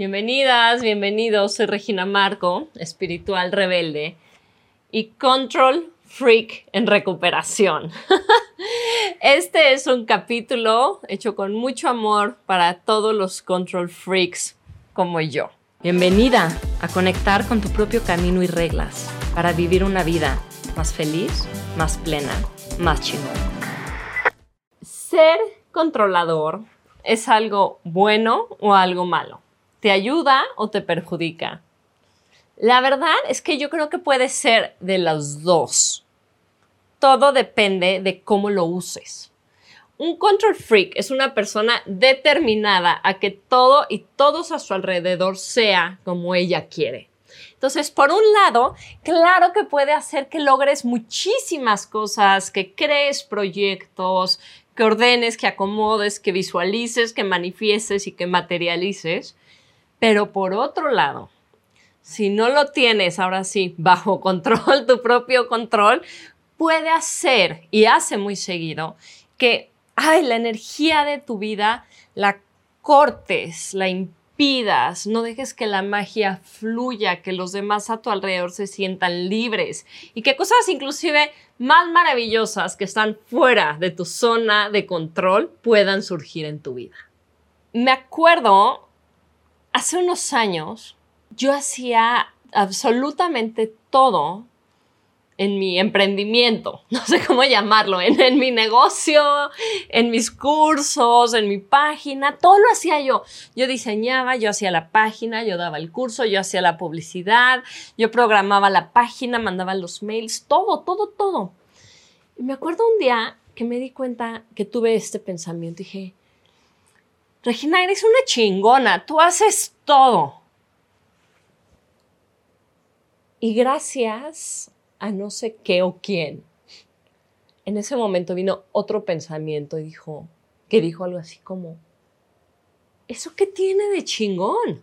Bienvenidas, bienvenidos. Soy Regina Marco, espiritual rebelde y control freak en recuperación. Este es un capítulo hecho con mucho amor para todos los control freaks como yo. Bienvenida a conectar con tu propio camino y reglas para vivir una vida más feliz, más plena, más chingón. Ser controlador es algo bueno o algo malo ¿Te ayuda o te perjudica? La verdad es que yo creo que puede ser de los dos. Todo depende de cómo lo uses. Un control freak es una persona determinada a que todo y todos a su alrededor sea como ella quiere. Entonces, por un lado, claro que puede hacer que logres muchísimas cosas, que crees proyectos, que ordenes, que acomodes, que visualices, que manifiestes y que materialices. Pero por otro lado, si no lo tienes ahora sí bajo control, tu propio control, puede hacer y hace muy seguido que ay, la energía de tu vida la cortes, la impidas, no dejes que la magia fluya, que los demás a tu alrededor se sientan libres y que cosas inclusive más maravillosas que están fuera de tu zona de control puedan surgir en tu vida. Me acuerdo hace unos años yo hacía absolutamente todo en mi emprendimiento, no sé cómo llamarlo, en, mi negocio, en mis cursos, en mi página, todo lo hacía yo. Yo diseñaba, yo hacía la página, yo daba el curso, yo hacía la publicidad, yo programaba la página, mandaba los mails, todo, todo, todo. Y me acuerdo un día que me di cuenta que tuve este pensamiento, dije, Regina, eres una chingona, tú haces todo. Y gracias a no sé qué o quién, en ese momento vino otro pensamiento y dijo, que dijo algo así como, ¿eso qué tiene de chingón?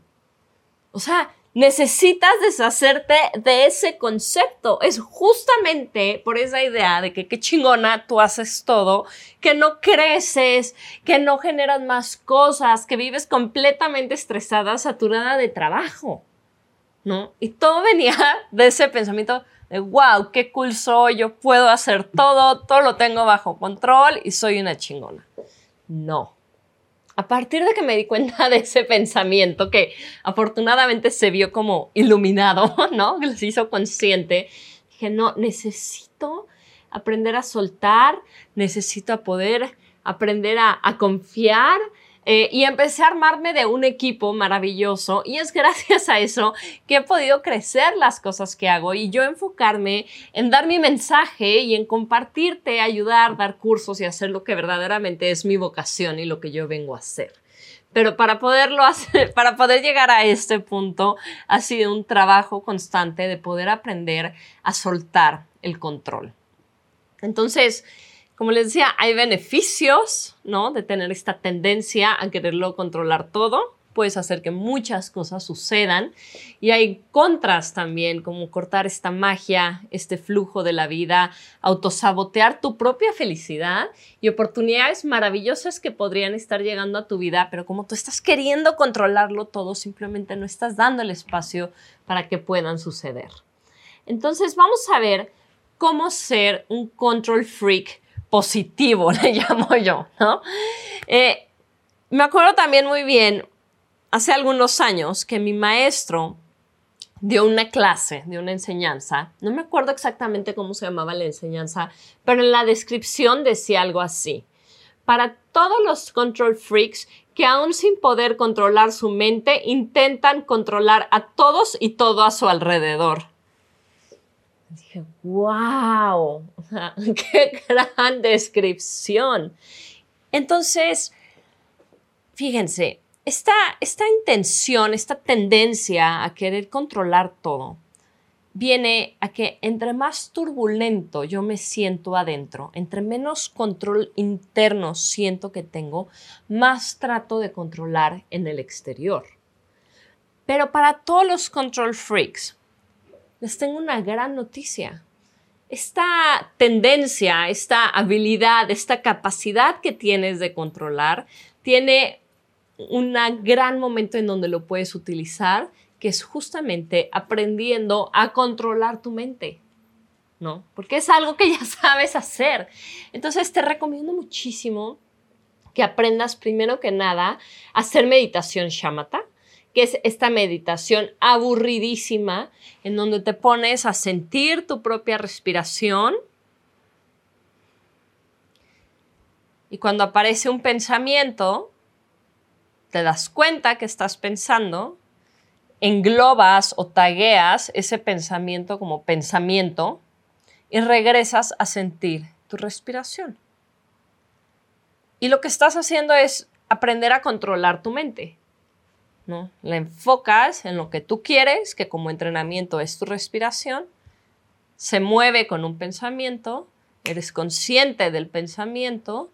O sea, necesitas deshacerte de ese concepto. Es justamente por esa idea de que qué chingona tú haces todo, que no creces, que no generas más cosas, que vives completamente estresada, saturada de trabajo. ¿No? Y todo venía de ese pensamiento de, wow, qué cool soy, yo puedo hacer todo, todo lo tengo bajo control y soy una chingona. No a partir de que me di cuenta de ese pensamiento que afortunadamente se vio como iluminado, ¿no? Que se hizo consciente, dije, no, necesito aprender a soltar, necesito poder aprender a, a confiar eh, y empecé a armarme de un equipo maravilloso y es gracias a eso que he podido crecer las cosas que hago y yo enfocarme en dar mi mensaje y en compartirte, ayudar, dar cursos y hacer lo que verdaderamente es mi vocación y lo que yo vengo a hacer. Pero para poderlo hacer, para poder llegar a este punto, ha sido un trabajo constante de poder aprender a soltar el control. Entonces, como les decía, hay beneficios, ¿no? De tener esta tendencia a quererlo controlar todo. Puedes hacer que muchas cosas sucedan. Y hay contras también, como cortar esta magia, este flujo de la vida, autosabotear tu propia felicidad y oportunidades maravillosas que podrían estar llegando a tu vida, pero como tú estás queriendo controlarlo todo, simplemente no estás dando el espacio para que puedan suceder. Entonces, vamos a ver cómo ser un control freak positivo, le llamo yo, ¿no? Eh, me acuerdo también muy bien, hace algunos años, que mi maestro dio una clase, de una enseñanza, no me acuerdo exactamente cómo se llamaba la enseñanza, pero en la descripción decía algo así. Para todos los control freaks que aún sin poder controlar su mente, intentan controlar a todos y todo a su alrededor. Wow, qué gran descripción. Entonces, fíjense, esta, esta intención, esta tendencia a querer controlar todo, viene a que entre más turbulento yo me siento adentro, entre menos control interno siento que tengo, más trato de controlar en el exterior. Pero para todos los control freaks, les tengo una gran noticia. Esta tendencia, esta habilidad, esta capacidad que tienes de controlar, tiene un gran momento en donde lo puedes utilizar, que es justamente aprendiendo a controlar tu mente. ¿No? Porque es algo que ya sabes hacer. Entonces te recomiendo muchísimo que aprendas primero que nada a hacer meditación shamatha, que es esta meditación aburridísima en donde te pones a sentir tu propia respiración. Y cuando aparece un pensamiento, te das cuenta que estás pensando, englobas o tagueas ese pensamiento como pensamiento y regresas a sentir tu respiración. Y lo que estás haciendo es aprender a controlar tu mente. ¿No? La enfocas en lo que tú quieres, que como entrenamiento es tu respiración, se mueve con un pensamiento, eres consciente del pensamiento,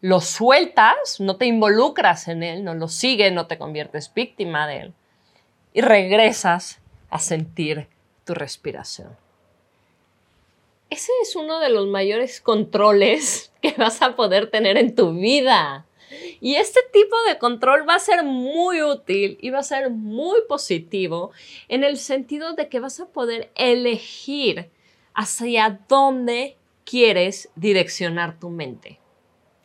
lo sueltas, no te involucras en él, no lo sigues, no te conviertes víctima de él y regresas a sentir tu respiración. Ese es uno de los mayores controles que vas a poder tener en tu vida. Y este tipo de control va a ser muy útil y va a ser muy positivo en el sentido de que vas a poder elegir hacia dónde quieres direccionar tu mente.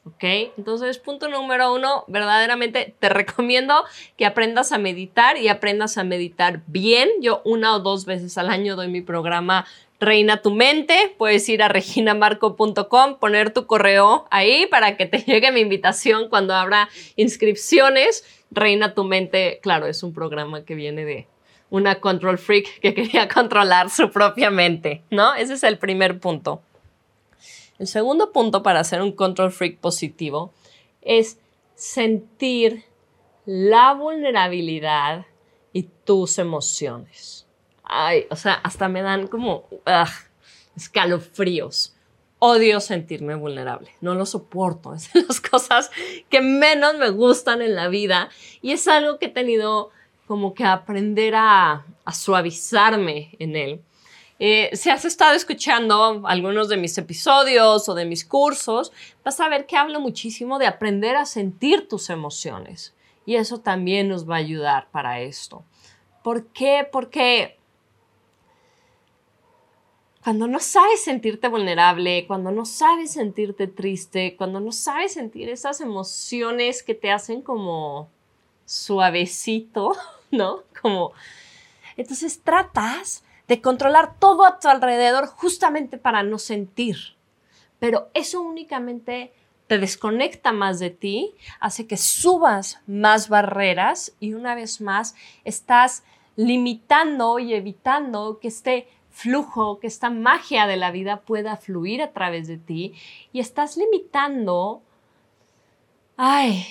¿Ok? Entonces, punto número uno, verdaderamente te recomiendo que aprendas a meditar y aprendas a meditar bien. Yo una o dos veces al año doy mi programa Reina tu mente. Puedes ir a reginamarco.com, poner tu correo ahí para que te llegue mi invitación cuando habrá inscripciones. Reina tu mente, claro, es un programa que viene de una control freak que quería controlar su propia mente, ¿no? Ese es el primer punto. El segundo punto para hacer un control freak positivo es sentir la vulnerabilidad y tus emociones. Ay, o sea, hasta me dan como escalofríos. Odio sentirme vulnerable, no lo soporto, es de las cosas que menos me gustan en la vida y es algo que he tenido como que aprender a, suavizarme en él eh, si has estado escuchando algunos de mis episodios o de mis cursos, vas a ver que hablo muchísimo de aprender a sentir tus emociones. Y eso también nos va a ayudar para esto. ¿Por qué? Porque cuando no sabes sentirte vulnerable, cuando no sabes sentirte triste, cuando no sabes sentir esas emociones que te hacen como suavecito, ¿no? Como... Entonces tratas de controlar todo a tu alrededor justamente para no sentir. Pero eso únicamente te desconecta más de ti, hace que subas más barreras y una vez más estás limitando y evitando que este flujo, que esta magia de la vida pueda fluir a través de ti y estás limitando, ay,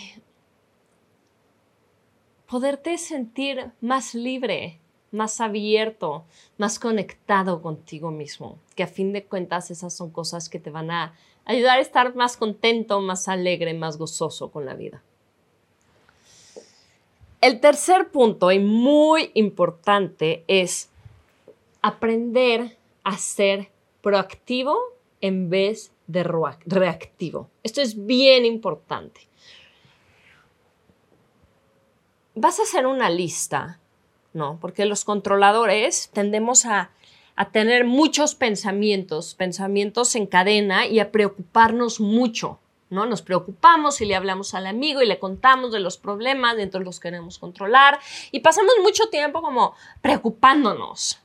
poderte sentir más libre, más abierto, más conectado contigo mismo, que a fin de cuentas esas son cosas que te van a ayudar a estar más contento, más alegre, más gozoso con la vida. El tercer punto y muy importante es aprender a ser proactivo en vez de reactivo. Esto es bien importante. Vas a hacer una lista ¿no? Porque los controladores tendemos a, tener muchos pensamientos, pensamientos en cadena y a preocuparnos mucho, ¿no? Nos preocupamos y le hablamos al amigo y le contamos de los problemas, de los queremos controlar y pasamos mucho tiempo como preocupándonos.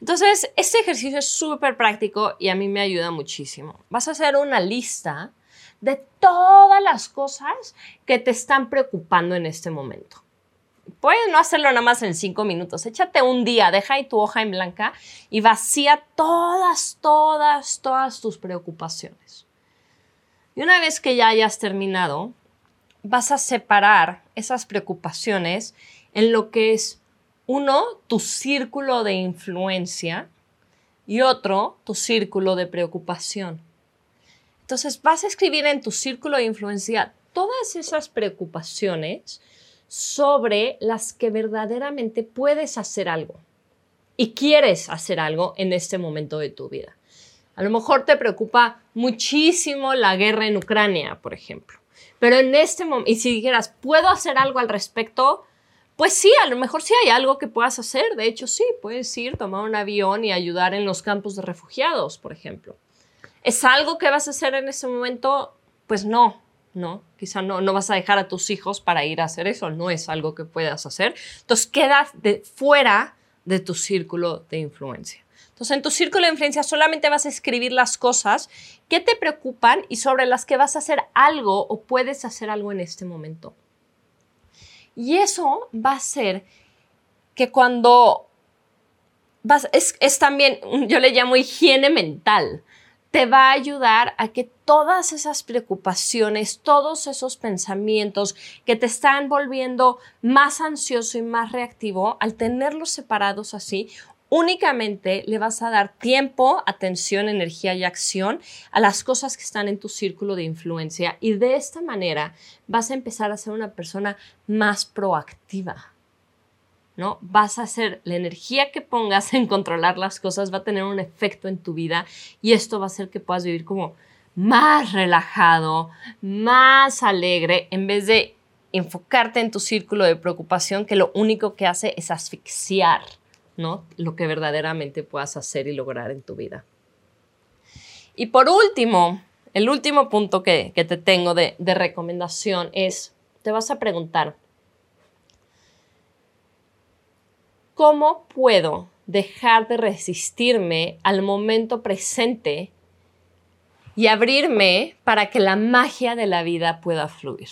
Entonces, este ejercicio es súper práctico y a mí me ayuda muchísimo. Vas a hacer una lista de todas las cosas que te están preocupando en este momento. Puedes no hacerlo nada más en cinco minutos. Échate un día, deja ahí tu hoja en blanca y vacía todas, todas, todas tus preocupaciones. Y una vez que ya hayas terminado, vas a separar esas preocupaciones en lo que es uno, tu círculo de influencia y otro, tu círculo de preocupación. Entonces vas a escribir en tu círculo de influencia todas esas preocupaciones sobre las que verdaderamente puedes hacer algo y quieres hacer algo en este momento de tu vida. A lo mejor te preocupa muchísimo la guerra en Ucrania, por ejemplo. Pero en este momento, y si dijeras, ¿puedo hacer algo al respecto? Pues sí, a lo mejor sí hay algo que puedas hacer. De hecho, sí, puedes ir, tomar un avión y ayudar en los campos de refugiados, por ejemplo. ¿Es algo que vas a hacer en ese momento? Pues no, no. Quizá no, no vas a dejar a tus hijos para ir a hacer eso. No es algo que puedas hacer. Entonces, quedas de, fuera de tu círculo de influencia. Entonces, en tu círculo de influencia solamente vas a escribir las cosas que te preocupan y sobre las que vas a hacer algo o puedes hacer algo en este momento. Y eso va a ser que cuando vas, es, es también, yo le llamo higiene mental, te va a ayudar a que todas esas preocupaciones, todos esos pensamientos que te están volviendo más ansioso y más reactivo, al tenerlos separados así, únicamente le vas a dar tiempo, atención, energía y acción a las cosas que están en tu círculo de influencia y de esta manera vas a empezar a ser una persona más proactiva. ¿no? Vas a hacer la energía que pongas en controlar las cosas va a tener un efecto en tu vida y esto va a hacer que puedas vivir como más relajado, más alegre en vez de enfocarte en tu círculo de preocupación que lo único que hace es asfixiar Lo que verdaderamente puedas hacer y lograr en tu vida. Y por último, el último punto que, te tengo de, de recomendación es, te vas a preguntar, ¿cómo puedo dejar de resistirme al momento presente y abrirme para que la magia de la vida pueda fluir?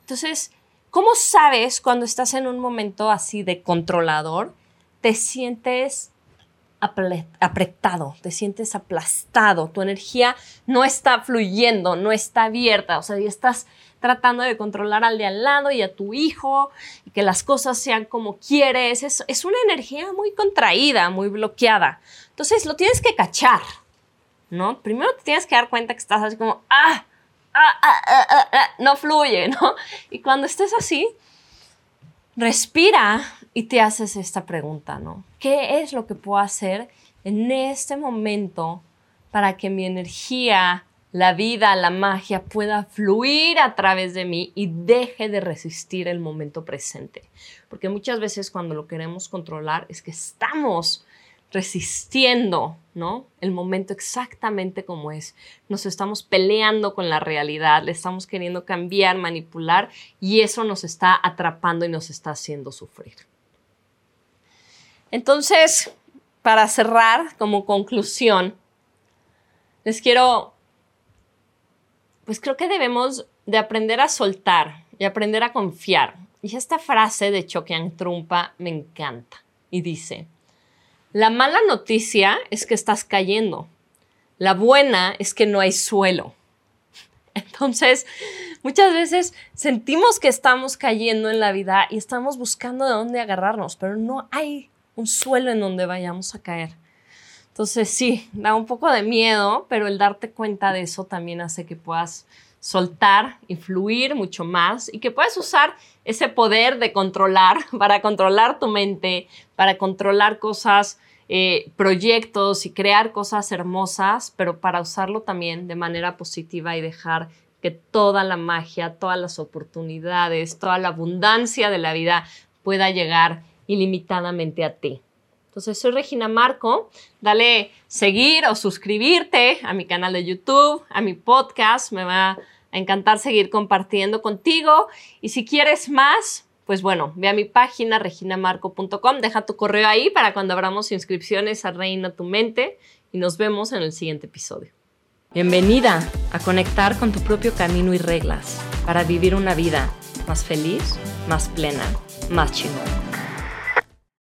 Entonces, ¿Cómo sabes cuando estás en un momento así de controlador? Te sientes apretado, te sientes aplastado, tu energía no está fluyendo, no está abierta, o sea, y estás tratando de controlar al de al lado y a tu hijo y que las cosas sean como quieres. Es, es una energía muy contraída, muy bloqueada. Entonces lo tienes que cachar, ¿no? Primero te tienes que dar cuenta que estás así como, ah, Ah, ah, ah, no fluye, ¿no? Y cuando estés así, respira y te haces esta pregunta, ¿no? ¿Qué es lo que puedo hacer en este momento para que mi energía, la vida, la magia pueda fluir a través de mí y deje de resistir el momento presente? Porque muchas veces cuando lo queremos controlar es que estamos resistiendo, ¿no? El momento exactamente como es. Nos estamos peleando con la realidad, le estamos queriendo cambiar, manipular y eso nos está atrapando y nos está haciendo sufrir. Entonces, para cerrar como conclusión, les quiero, pues creo que debemos de aprender a soltar y aprender a confiar. Y esta frase de Chokian Trumpa me encanta y dice, la mala noticia es que estás cayendo. La buena es que no hay suelo. Entonces, muchas veces sentimos que estamos cayendo en la vida y estamos buscando de dónde agarrarnos, pero no hay un suelo en donde vayamos a caer. Entonces, sí, da un poco de miedo, pero el darte cuenta de eso también hace que puedas soltar y fluir mucho más y que puedes usar ese poder de controlar para controlar tu mente, para controlar cosas, eh, proyectos y crear cosas hermosas, pero para usarlo también de manera positiva y dejar que toda la magia, todas las oportunidades, toda la abundancia de la vida pueda llegar ilimitadamente a ti. Entonces, soy Regina Marco. Dale seguir o suscribirte a mi canal de YouTube, a mi podcast. Me va a encantar seguir compartiendo contigo. Y si quieres más, pues bueno, ve a mi página reginamarco.com, deja tu correo ahí para cuando abramos inscripciones a Reina tu Mente y nos vemos en el siguiente episodio. Bienvenida a conectar con tu propio camino y reglas para vivir una vida más feliz, más plena, más chingona.